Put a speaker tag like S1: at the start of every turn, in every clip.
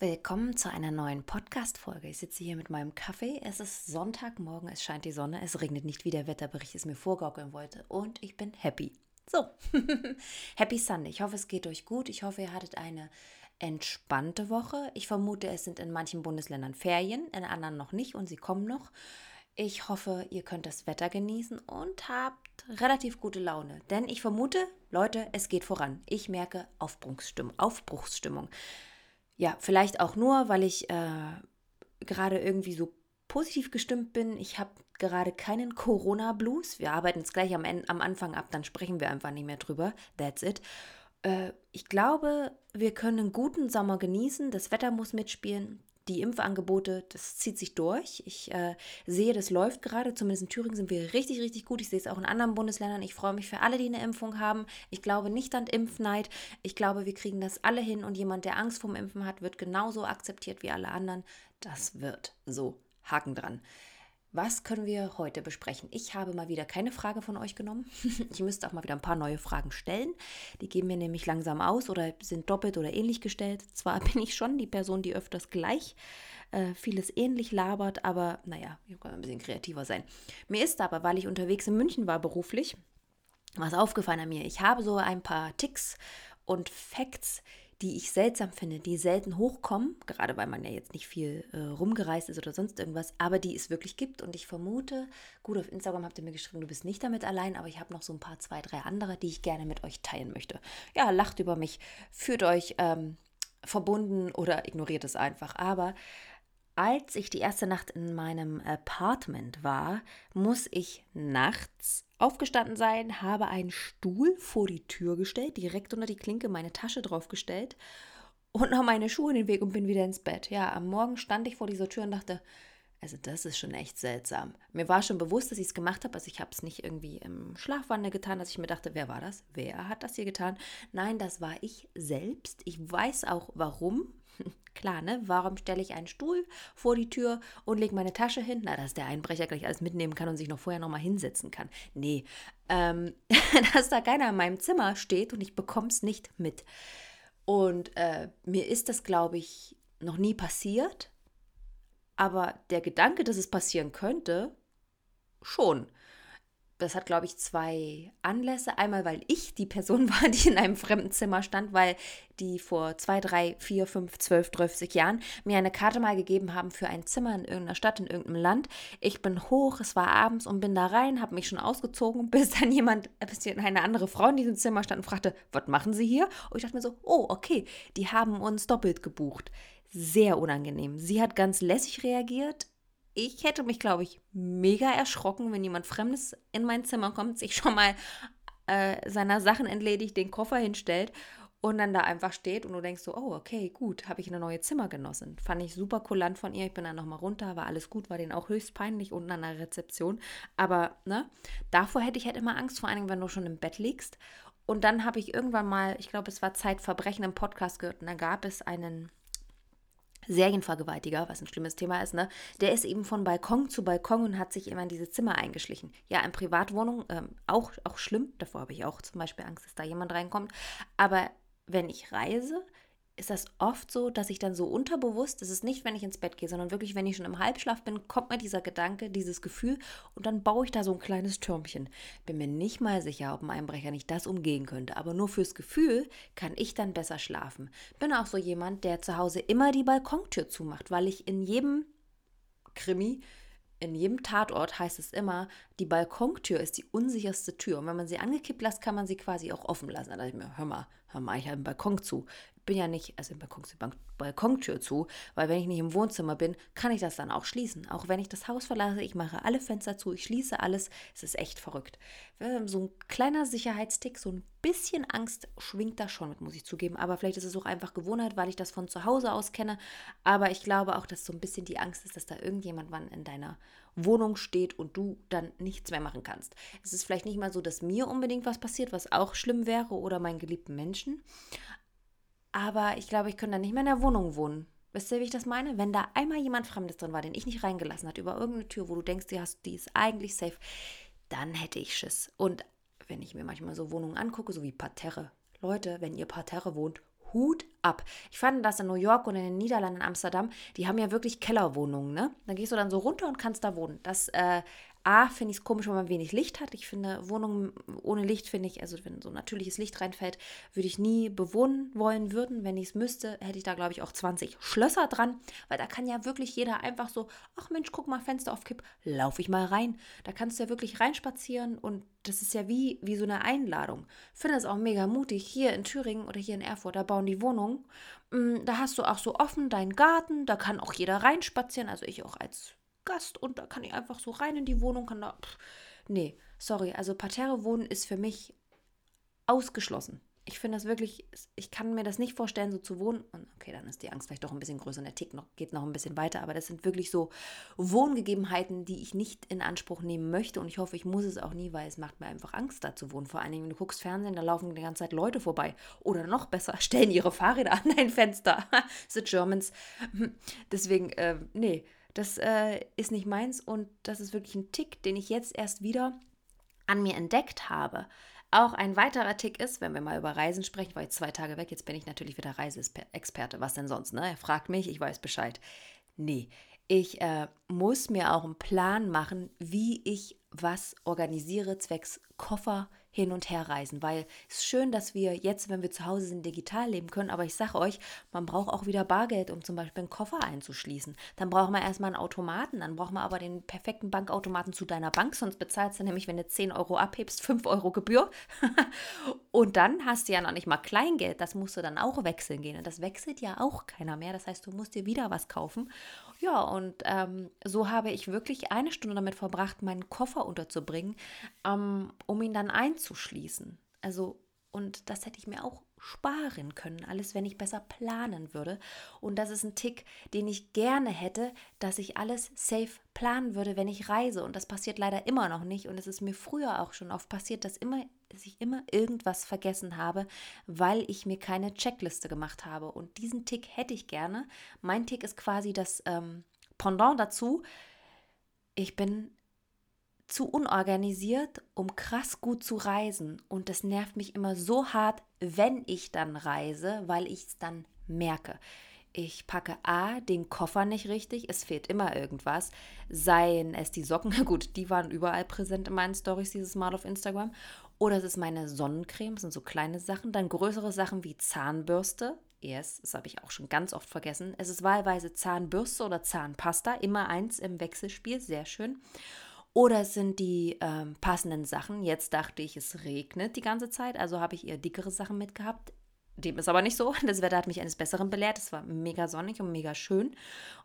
S1: Willkommen zu einer neuen Podcast-Folge. Ich sitze hier mit meinem Kaffee. Es ist Sonntagmorgen, es scheint die Sonne, es regnet nicht, wie der Wetterbericht es mir vorgaukeln wollte. Und ich bin happy. So, happy Sunday. Ich hoffe, es geht euch gut. Ich hoffe, ihr hattet eine entspannte Woche. Ich vermute, es sind in manchen Bundesländern Ferien, in anderen noch nicht und sie kommen noch. Ich hoffe, ihr könnt das Wetter genießen und habt relativ gute Laune. Denn ich vermute, Leute, es geht voran. Ich merke Aufbruchsstimmung. Aufbruchsstimmung ja, vielleicht auch nur, weil ich äh, gerade irgendwie so positiv gestimmt bin. Ich habe gerade keinen Corona-Blues. Wir arbeiten es gleich am, am Anfang ab, dann sprechen wir einfach nicht mehr drüber. That's it. Äh, ich glaube, wir können einen guten Sommer genießen. Das Wetter muss mitspielen die Impfangebote, das zieht sich durch. Ich äh, sehe, das läuft gerade. Zumindest in Thüringen sind wir richtig, richtig gut. Ich sehe es auch in anderen Bundesländern. Ich freue mich für alle, die eine Impfung haben. Ich glaube nicht an Impfneid. Ich glaube, wir kriegen das alle hin und jemand, der Angst vorm Impfen hat, wird genauso akzeptiert wie alle anderen. Das wird so. Haken dran. Was können wir heute besprechen? Ich habe mal wieder keine Frage von euch genommen. Ich müsste auch mal wieder ein paar neue Fragen stellen. Die geben mir nämlich langsam aus oder sind doppelt oder ähnlich gestellt. Zwar bin ich schon die Person, die öfters gleich äh, vieles ähnlich labert, aber naja, ich kann ein bisschen kreativer sein. Mir ist aber, weil ich unterwegs in München war beruflich, was aufgefallen an mir. Ich habe so ein paar Ticks und Facts, die ich seltsam finde, die selten hochkommen, gerade weil man ja jetzt nicht viel äh, rumgereist ist oder sonst irgendwas, aber die es wirklich gibt. Und ich vermute, gut, auf Instagram habt ihr mir geschrieben, du bist nicht damit allein, aber ich habe noch so ein paar, zwei, drei andere, die ich gerne mit euch teilen möchte. Ja, lacht über mich, führt euch ähm, verbunden oder ignoriert es einfach. Aber als ich die erste Nacht in meinem Apartment war, muss ich nachts aufgestanden sein, habe einen Stuhl vor die Tür gestellt, direkt unter die Klinke meine Tasche draufgestellt und noch meine Schuhe in den Weg und bin wieder ins Bett. Ja, am Morgen stand ich vor dieser Tür und dachte, also das ist schon echt seltsam. Mir war schon bewusst, dass ich es gemacht habe. Also ich habe es nicht irgendwie im Schlafwandel getan, dass ich mir dachte, wer war das? Wer hat das hier getan? Nein, das war ich selbst. Ich weiß auch warum. Klar, ne? Warum stelle ich einen Stuhl vor die Tür und lege meine Tasche hin? Na, dass der Einbrecher gleich alles mitnehmen kann und sich noch vorher nochmal hinsetzen kann. Nee, ähm, dass da keiner in meinem Zimmer steht und ich bekomme es nicht mit. Und äh, mir ist das, glaube ich, noch nie passiert. Aber der Gedanke, dass es passieren könnte, schon das hat, glaube ich, zwei Anlässe. Einmal, weil ich die Person war, die in einem fremden Zimmer stand, weil die vor zwei, drei, vier, fünf, zwölf, dreißig Jahren mir eine Karte mal gegeben haben für ein Zimmer in irgendeiner Stadt, in irgendeinem Land. Ich bin hoch, es war abends und bin da rein, habe mich schon ausgezogen, bis dann jemand, bis eine andere Frau in diesem Zimmer stand und fragte, was machen Sie hier? Und ich dachte mir so, oh, okay, die haben uns doppelt gebucht. Sehr unangenehm. Sie hat ganz lässig reagiert ich hätte mich, glaube ich, mega erschrocken, wenn jemand Fremdes in mein Zimmer kommt, sich schon mal äh, seiner Sachen entledigt, den Koffer hinstellt und dann da einfach steht und du denkst so, oh, okay, gut, habe ich eine neue Zimmergenossin. Fand ich super kulant von ihr. Ich bin dann nochmal runter, war alles gut, war denen auch höchst peinlich unten an der Rezeption. Aber, ne, davor hätte ich halt immer Angst, vor allem, wenn du schon im Bett liegst. Und dann habe ich irgendwann mal, ich glaube, es war Zeitverbrechen im Podcast gehört und da gab es einen Serienvergewaltiger, was ein schlimmes Thema ist, ne? Der ist eben von Balkon zu Balkon und hat sich immer in diese Zimmer eingeschlichen. Ja, in Privatwohnungen ähm, auch, auch schlimm. Davor habe ich auch zum Beispiel Angst, dass da jemand reinkommt. Aber wenn ich reise, ist das oft so, dass ich dann so unterbewusst, das ist nicht, wenn ich ins Bett gehe, sondern wirklich, wenn ich schon im Halbschlaf bin, kommt mir dieser Gedanke, dieses Gefühl und dann baue ich da so ein kleines Türmchen. Bin mir nicht mal sicher, ob ein Einbrecher nicht das umgehen könnte, aber nur fürs Gefühl kann ich dann besser schlafen. Bin auch so jemand, der zu Hause immer die Balkontür zumacht, weil ich in jedem Krimi in jedem Tatort heißt es immer, die Balkontür ist die unsicherste Tür. Und wenn man sie angekippt lässt, kann man sie quasi auch offen lassen. Da dachte ich mir, hör mal, hör mal, ich habe einen Balkon zu bin ja nicht, also Balkon Balkontür zu, weil wenn ich nicht im Wohnzimmer bin, kann ich das dann auch schließen. Auch wenn ich das Haus verlasse, ich mache alle Fenster zu, ich schließe alles. Es ist echt verrückt. So ein kleiner Sicherheitstick, so ein bisschen Angst schwingt da schon mit, muss ich zugeben. Aber vielleicht ist es auch einfach Gewohnheit, weil ich das von zu Hause aus kenne. Aber ich glaube auch, dass so ein bisschen die Angst ist, dass da irgendjemand wann in deiner Wohnung steht und du dann nichts mehr machen kannst. Es ist vielleicht nicht mal so, dass mir unbedingt was passiert, was auch schlimm wäre oder meinen geliebten Menschen. Aber ich glaube, ich könnte dann nicht mehr in der Wohnung wohnen. Wisst ihr, wie ich das meine? Wenn da einmal jemand Fremdes drin war, den ich nicht reingelassen hat, über irgendeine Tür, wo du denkst, die, hast, die ist eigentlich safe, dann hätte ich Schiss. Und wenn ich mir manchmal so Wohnungen angucke, so wie Parterre. Leute, wenn ihr Parterre wohnt, Hut ab. Ich fand das in New York und in den Niederlanden, in Amsterdam, die haben ja wirklich Kellerwohnungen, ne? Da gehst du dann so runter und kannst da wohnen. Das äh, A, finde ich es komisch, wenn man wenig Licht hat. Ich finde, Wohnungen ohne Licht, finde ich, also wenn so natürliches Licht reinfällt, würde ich nie bewohnen wollen würden. Wenn ich es müsste, hätte ich da, glaube ich, auch 20 Schlösser dran, weil da kann ja wirklich jeder einfach so, ach Mensch, guck mal, Fenster auf Kipp, laufe ich mal rein. Da kannst du ja wirklich reinspazieren und das ist ja wie, wie so eine Einladung. Finde es auch mega mutig. Hier in Thüringen oder hier in Erfurt, da bauen die Wohnungen. Mm, da hast du auch so offen deinen Garten, da kann auch jeder reinspazieren, also ich auch als Gast und da kann ich einfach so rein in die Wohnung, kann da. Pff, nee, sorry, also Parterre wohnen ist für mich ausgeschlossen. Ich finde das wirklich, ich kann mir das nicht vorstellen, so zu wohnen. Und okay, dann ist die Angst vielleicht doch ein bisschen größer und der Tick noch, geht noch ein bisschen weiter. Aber das sind wirklich so Wohngegebenheiten, die ich nicht in Anspruch nehmen möchte. Und ich hoffe, ich muss es auch nie, weil es macht mir einfach Angst, da zu wohnen. Vor allen Dingen, wenn du guckst Fernsehen, da laufen die ganze Zeit Leute vorbei. Oder noch besser, stellen ihre Fahrräder an dein Fenster. The Germans. Deswegen, äh, nee das äh, ist nicht meins und das ist wirklich ein Tick, den ich jetzt erst wieder an mir entdeckt habe. Auch ein weiterer Tick ist, wenn wir mal über Reisen sprechen, ich war jetzt zwei Tage weg, jetzt bin ich natürlich wieder Reiseexperte. Was denn sonst, ne? Er fragt mich, ich weiß Bescheid. Nee, ich äh, muss mir auch einen Plan machen, wie ich was organisiere zwecks Koffer, hin und her reisen, weil es ist schön, dass wir jetzt, wenn wir zu Hause sind, digital leben können, aber ich sage euch, man braucht auch wieder Bargeld, um zum Beispiel einen Koffer einzuschließen. Dann braucht man erstmal einen Automaten, dann braucht man aber den perfekten Bankautomaten zu deiner Bank, sonst bezahlst du nämlich, wenn du 10 Euro abhebst, 5 Euro Gebühr. und dann hast du ja noch nicht mal Kleingeld, das musst du dann auch wechseln gehen. Und das wechselt ja auch keiner mehr. Das heißt, du musst dir wieder was kaufen. Ja, und ähm, so habe ich wirklich eine Stunde damit verbracht, meinen Koffer unterzubringen, ähm, um ihn dann einzuschließen. Also, und das hätte ich mir auch sparen können, alles wenn ich besser planen würde. Und das ist ein Tick, den ich gerne hätte, dass ich alles safe planen würde, wenn ich reise. Und das passiert leider immer noch nicht. Und es ist mir früher auch schon oft passiert, dass, immer, dass ich immer irgendwas vergessen habe, weil ich mir keine Checkliste gemacht habe. Und diesen Tick hätte ich gerne. Mein Tick ist quasi das ähm, Pendant dazu. Ich bin zu unorganisiert, um krass gut zu reisen. Und das nervt mich immer so hart, wenn ich dann reise, weil ich es dann merke. Ich packe A, den Koffer nicht richtig, es fehlt immer irgendwas. Seien es die Socken, gut, die waren überall präsent in meinen Stories dieses Mal auf Instagram. Oder es ist meine Sonnencreme, das sind so kleine Sachen. Dann größere Sachen wie Zahnbürste. Yes, das habe ich auch schon ganz oft vergessen. Es ist wahlweise Zahnbürste oder Zahnpasta, immer eins im Wechselspiel, sehr schön. Oder sind die ähm, passenden Sachen. Jetzt dachte ich, es regnet die ganze Zeit, also habe ich eher dickere Sachen mitgehabt. Dem ist aber nicht so. Das Wetter hat mich eines Besseren belehrt. Es war mega sonnig und mega schön. Und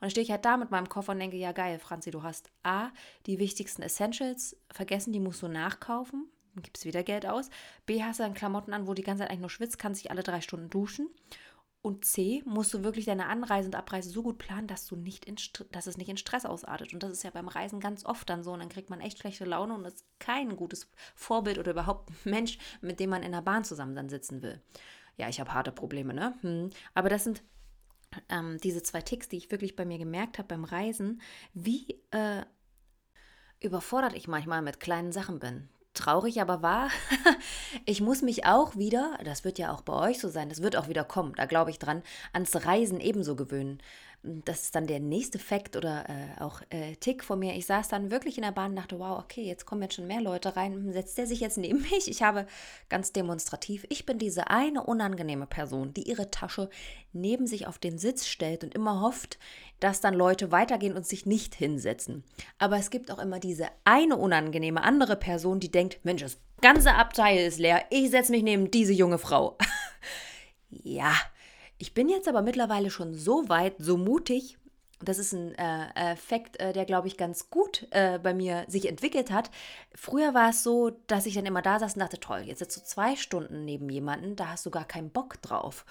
S1: dann stehe ich halt da mit meinem Koffer und denke, ja geil, Franzi, du hast A, die wichtigsten Essentials vergessen, die musst du nachkaufen. Dann gibst wieder Geld aus. B, hast du dann Klamotten an, wo die ganze Zeit eigentlich nur schwitzt, kannst dich alle drei Stunden duschen. Und C, musst du wirklich deine Anreise und Abreise so gut planen, dass, du nicht in, dass es nicht in Stress ausartet. Und das ist ja beim Reisen ganz oft dann so. Und dann kriegt man echt schlechte Laune und ist kein gutes Vorbild oder überhaupt Mensch, mit dem man in der Bahn zusammen dann sitzen will. Ja, ich habe harte Probleme, ne? Hm. Aber das sind ähm, diese zwei Ticks, die ich wirklich bei mir gemerkt habe beim Reisen, wie äh, überfordert ich manchmal mit kleinen Sachen bin traurig aber wahr, ich muss mich auch wieder, das wird ja auch bei euch so sein, das wird auch wieder kommen, da glaube ich dran, ans Reisen ebenso gewöhnen. Das ist dann der nächste Fakt oder äh, auch äh, Tick von mir. Ich saß dann wirklich in der Bahn und dachte, wow, okay, jetzt kommen jetzt schon mehr Leute rein. Setzt der sich jetzt neben mich? Ich habe ganz demonstrativ, ich bin diese eine unangenehme Person, die ihre Tasche neben sich auf den Sitz stellt und immer hofft, dass dann Leute weitergehen und sich nicht hinsetzen. Aber es gibt auch immer diese eine unangenehme andere Person, die denkt, Mensch, das ganze Abteil ist leer, ich setze mich neben diese junge Frau. ja, ich bin jetzt aber mittlerweile schon so weit, so mutig, das ist ein äh, Effekt, äh, der, glaube ich, ganz gut äh, bei mir sich entwickelt hat. Früher war es so, dass ich dann immer da saß und dachte, toll, jetzt sitzt du zwei Stunden neben jemanden, da hast du gar keinen Bock drauf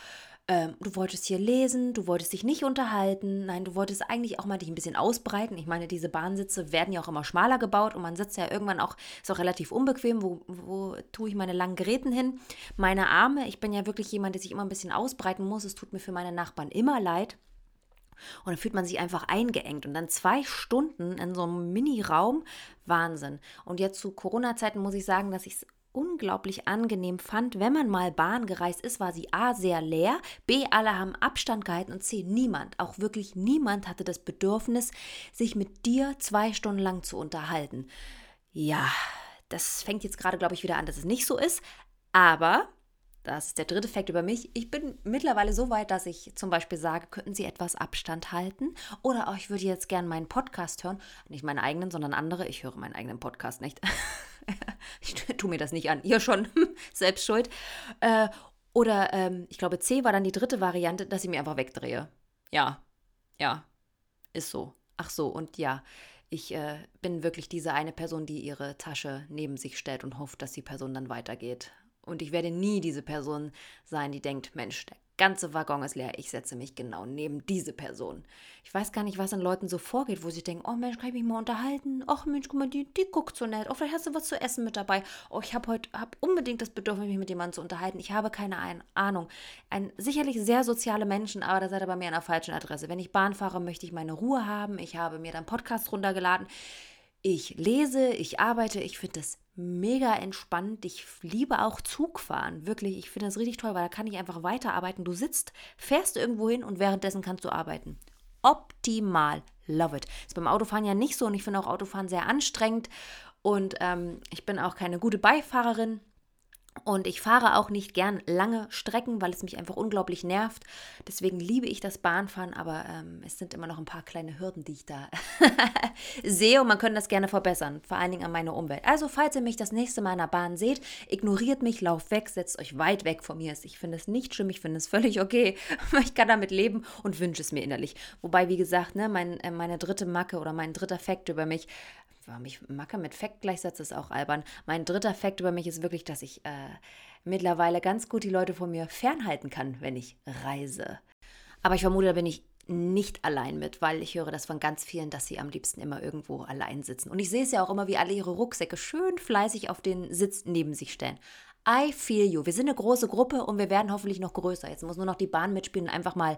S1: ähm, du wolltest hier lesen, du wolltest dich nicht unterhalten, nein, du wolltest eigentlich auch mal dich ein bisschen ausbreiten. Ich meine, diese Bahnsitze werden ja auch immer schmaler gebaut und man sitzt ja irgendwann auch, ist auch relativ unbequem, wo, wo tue ich meine langen Geräten hin? Meine Arme, ich bin ja wirklich jemand, der sich immer ein bisschen ausbreiten muss, es tut mir für meine Nachbarn immer leid. Und dann fühlt man sich einfach eingeengt. Und dann zwei Stunden in so einem Mini-Raum, Wahnsinn. Und jetzt zu Corona-Zeiten muss ich sagen, dass ich es unglaublich angenehm fand, wenn man mal Bahn gereist ist, war sie A sehr leer, B alle haben Abstand gehalten und C niemand, auch wirklich niemand hatte das Bedürfnis, sich mit dir zwei Stunden lang zu unterhalten. Ja, das fängt jetzt gerade, glaube ich, wieder an, dass es nicht so ist, aber das ist der dritte Fakt über mich. Ich bin mittlerweile so weit, dass ich zum Beispiel sage, könnten Sie etwas Abstand halten? Oder oh, ich würde jetzt gerne meinen Podcast hören. Nicht meinen eigenen, sondern andere. Ich höre meinen eigenen Podcast nicht. ich tue mir das nicht an. Ihr schon, selbst schuld. Äh, oder ähm, ich glaube, C war dann die dritte Variante, dass ich mir einfach wegdrehe. Ja, ja, ist so. Ach so, und ja, ich äh, bin wirklich diese eine Person, die ihre Tasche neben sich stellt und hofft, dass die Person dann weitergeht. Und ich werde nie diese Person sein, die denkt, Mensch, der ganze Waggon ist leer, ich setze mich genau neben diese Person. Ich weiß gar nicht, was an Leuten so vorgeht, wo sie denken, oh Mensch, kann ich mich mal unterhalten? Ach Mensch, guck mal, die, die guckt so nett. Oh, vielleicht hast du was zu essen mit dabei. Oh, ich habe heute hab unbedingt das Bedürfnis, mich mit jemandem zu unterhalten. Ich habe keine Ahnung. Ein sicherlich sehr soziale Menschen, aber da seid ihr bei mir an der falschen Adresse. Wenn ich Bahn fahre, möchte ich meine Ruhe haben. Ich habe mir dann Podcast runtergeladen. Ich lese, ich arbeite, ich finde das mega entspannt. Ich liebe auch Zugfahren. Wirklich, ich finde das richtig toll, weil da kann ich einfach weiterarbeiten. Du sitzt, fährst irgendwo hin und währenddessen kannst du arbeiten. Optimal. Love it. Ist beim Autofahren ja nicht so und ich finde auch Autofahren sehr anstrengend und ähm, ich bin auch keine gute Beifahrerin. Und ich fahre auch nicht gern lange Strecken, weil es mich einfach unglaublich nervt. Deswegen liebe ich das Bahnfahren, aber ähm, es sind immer noch ein paar kleine Hürden, die ich da sehe und man könnte das gerne verbessern, vor allen Dingen an meiner Umwelt. Also, falls ihr mich das nächste Mal in der Bahn seht, ignoriert mich, lauft weg, setzt euch weit weg von mir. Ich finde es nicht schlimm, ich finde es völlig okay. ich kann damit leben und wünsche es mir innerlich. Wobei, wie gesagt, ne, mein, äh, meine dritte Macke oder mein dritter Fakt über mich warum ich Macke mit Fact gleichsetze, ist auch albern. Mein dritter Fakt über mich ist wirklich, dass ich äh, mittlerweile ganz gut die Leute von mir fernhalten kann, wenn ich reise. Aber ich vermute, da bin ich nicht allein mit, weil ich höre das von ganz vielen, dass sie am liebsten immer irgendwo allein sitzen. Und ich sehe es ja auch immer, wie alle ihre Rucksäcke schön fleißig auf den Sitz neben sich stellen. I feel you. Wir sind eine große Gruppe und wir werden hoffentlich noch größer. Jetzt muss nur noch die Bahn mitspielen und einfach mal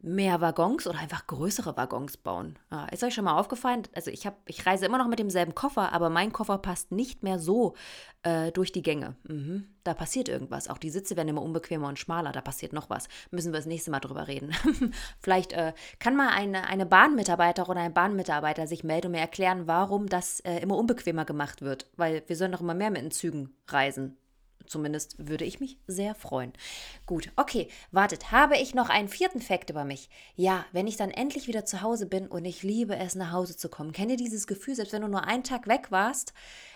S1: mehr Waggons oder einfach größere Waggons bauen. Ja, ist euch schon mal aufgefallen? Also ich, hab, ich reise immer noch mit demselben Koffer, aber mein Koffer passt nicht mehr so äh, durch die Gänge. Mhm. Da passiert irgendwas. Auch die Sitze werden immer unbequemer und schmaler. Da passiert noch was. Müssen wir das nächste Mal drüber reden. Vielleicht äh, kann mal eine, eine Bahnmitarbeiter oder ein Bahnmitarbeiter sich melden und mir erklären, warum das äh, immer unbequemer gemacht wird. Weil wir sollen doch immer mehr mit den Zügen reisen. Zumindest würde ich mich sehr freuen. Gut, okay, wartet. Habe ich noch einen vierten Fakt über mich? Ja, wenn ich dann endlich wieder zu Hause bin und ich liebe es, nach Hause zu kommen. Kennt ihr dieses Gefühl, selbst wenn du nur einen Tag weg warst,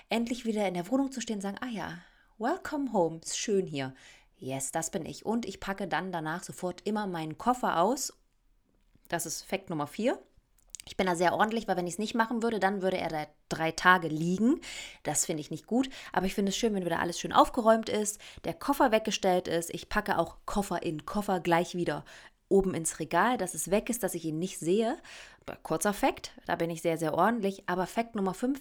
S1: endlich wieder in der Wohnung zu stehen und sagen, ah ja, welcome home, ist schön hier. Yes, das bin ich. Und ich packe dann danach sofort immer meinen Koffer aus. Das ist Fakt Nummer vier. Ich bin da sehr ordentlich, weil wenn ich es nicht machen würde, dann würde er da drei Tage liegen. Das finde ich nicht gut. Aber ich finde es schön, wenn wieder alles schön aufgeräumt ist, der Koffer weggestellt ist. Ich packe auch Koffer in Koffer gleich wieder oben ins Regal, dass es weg ist, dass ich ihn nicht sehe. Kurzer Fakt, da bin ich sehr, sehr ordentlich. Aber Fakt Nummer 5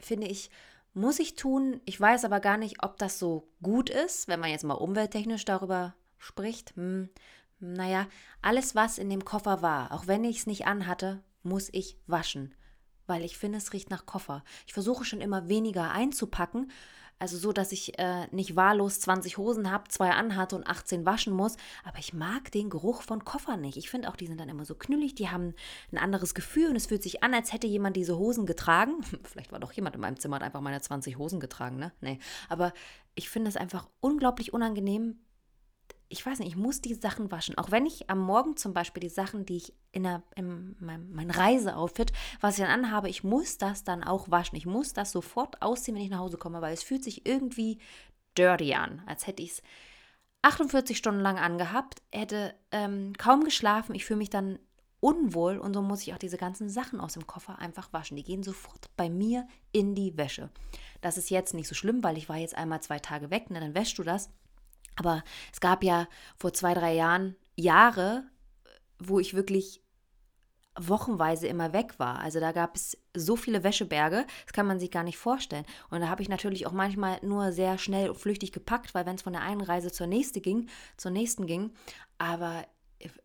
S1: finde ich, muss ich tun. Ich weiß aber gar nicht, ob das so gut ist, wenn man jetzt mal umwelttechnisch darüber spricht. Hm, naja, alles, was in dem Koffer war, auch wenn ich es nicht anhatte, muss ich waschen, weil ich finde, es riecht nach Koffer. Ich versuche schon immer weniger einzupacken, also so, dass ich äh, nicht wahllos 20 Hosen habe, zwei anhatte und 18 waschen muss. Aber ich mag den Geruch von Koffer nicht. Ich finde auch, die sind dann immer so knüllig, die haben ein anderes Gefühl und es fühlt sich an, als hätte jemand diese Hosen getragen. Vielleicht war doch jemand in meinem Zimmer, hat einfach meine 20 Hosen getragen, ne? Nee. Aber ich finde es einfach unglaublich unangenehm, ich weiß nicht, ich muss die Sachen waschen. Auch wenn ich am Morgen zum Beispiel die Sachen, die ich in, in meinem mein Reiseoutfit, was ich dann anhabe, ich muss das dann auch waschen. Ich muss das sofort ausziehen, wenn ich nach Hause komme, weil es fühlt sich irgendwie dirty an, als hätte ich es 48 Stunden lang angehabt, hätte ähm, kaum geschlafen. Ich fühle mich dann unwohl und so muss ich auch diese ganzen Sachen aus dem Koffer einfach waschen. Die gehen sofort bei mir in die Wäsche. Das ist jetzt nicht so schlimm, weil ich war jetzt einmal zwei Tage weg, ne, dann wäschst du das. Aber es gab ja vor zwei, drei Jahren Jahre, wo ich wirklich wochenweise immer weg war. Also da gab es so viele Wäscheberge, das kann man sich gar nicht vorstellen. Und da habe ich natürlich auch manchmal nur sehr schnell und flüchtig gepackt, weil wenn es von der einen Reise zur nächsten ging, zur nächsten ging, aber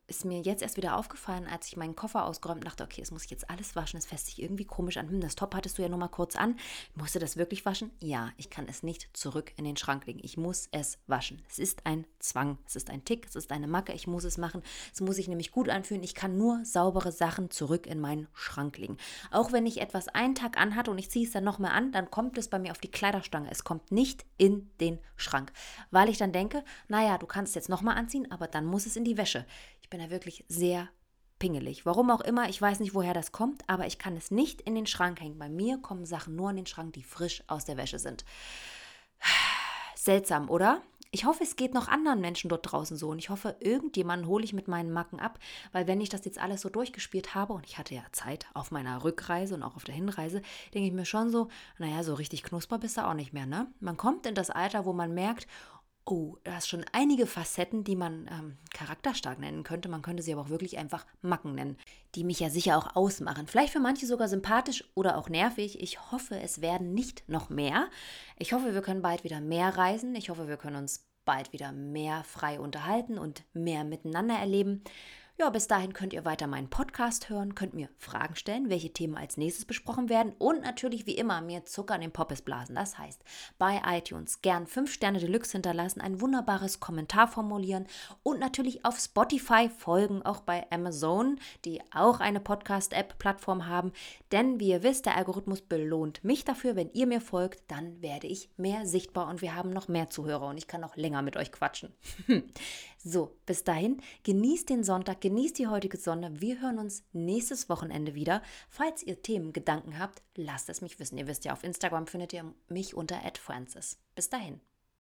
S1: ist mir jetzt erst wieder aufgefallen, als ich meinen Koffer ausgeräumt dachte, okay, es muss ich jetzt alles waschen, es fässt sich irgendwie komisch an. Hm, das Top hattest du ja nur mal kurz an. Musste das wirklich waschen? Ja, ich kann es nicht zurück in den Schrank legen. Ich muss es waschen. Es ist ein Zwang, es ist ein Tick, es ist eine Macke, ich muss es machen. Es muss sich nämlich gut anfühlen. Ich kann nur saubere Sachen zurück in meinen Schrank legen. Auch wenn ich etwas einen Tag anhatte und ich ziehe es dann nochmal an, dann kommt es bei mir auf die Kleiderstange. Es kommt nicht in den Schrank, weil ich dann denke, naja, du kannst es jetzt nochmal anziehen, aber dann muss es in die Wäsche. Ich bin da wirklich sehr pingelig. Warum auch immer, ich weiß nicht, woher das kommt, aber ich kann es nicht in den Schrank hängen. Bei mir kommen Sachen nur in den Schrank, die frisch aus der Wäsche sind. Seltsam, oder? Ich hoffe, es geht noch anderen Menschen dort draußen so und ich hoffe, irgendjemanden hole ich mit meinen Macken ab, weil wenn ich das jetzt alles so durchgespielt habe und ich hatte ja Zeit auf meiner Rückreise und auch auf der Hinreise, denke ich mir schon so, naja, so richtig knusper bist du auch nicht mehr, ne? Man kommt in das Alter, wo man merkt, Oh, da hast schon einige Facetten, die man ähm, charakterstark nennen könnte. Man könnte sie aber auch wirklich einfach Macken nennen, die mich ja sicher auch ausmachen. Vielleicht für manche sogar sympathisch oder auch nervig. Ich hoffe, es werden nicht noch mehr. Ich hoffe, wir können bald wieder mehr reisen. Ich hoffe, wir können uns bald wieder mehr frei unterhalten und mehr miteinander erleben. Ja, bis dahin könnt ihr weiter meinen Podcast hören, könnt mir Fragen stellen, welche Themen als nächstes besprochen werden und natürlich wie immer mir Zucker in den Poppes blasen. Das heißt, bei iTunes gern 5 Sterne Deluxe hinterlassen, ein wunderbares Kommentar formulieren und natürlich auf Spotify folgen, auch bei Amazon, die auch eine Podcast-App-Plattform haben. Denn wie ihr wisst, der Algorithmus belohnt mich dafür. Wenn ihr mir folgt, dann werde ich mehr sichtbar und wir haben noch mehr Zuhörer und ich kann noch länger mit euch quatschen. so, bis dahin, genießt den Sonntag, genießt die heutige Sonne. Wir hören uns nächstes Wochenende wieder. Falls ihr Themen, Gedanken habt, lasst es mich wissen. Ihr wisst ja, auf Instagram findet ihr mich unter @francis. Bis dahin.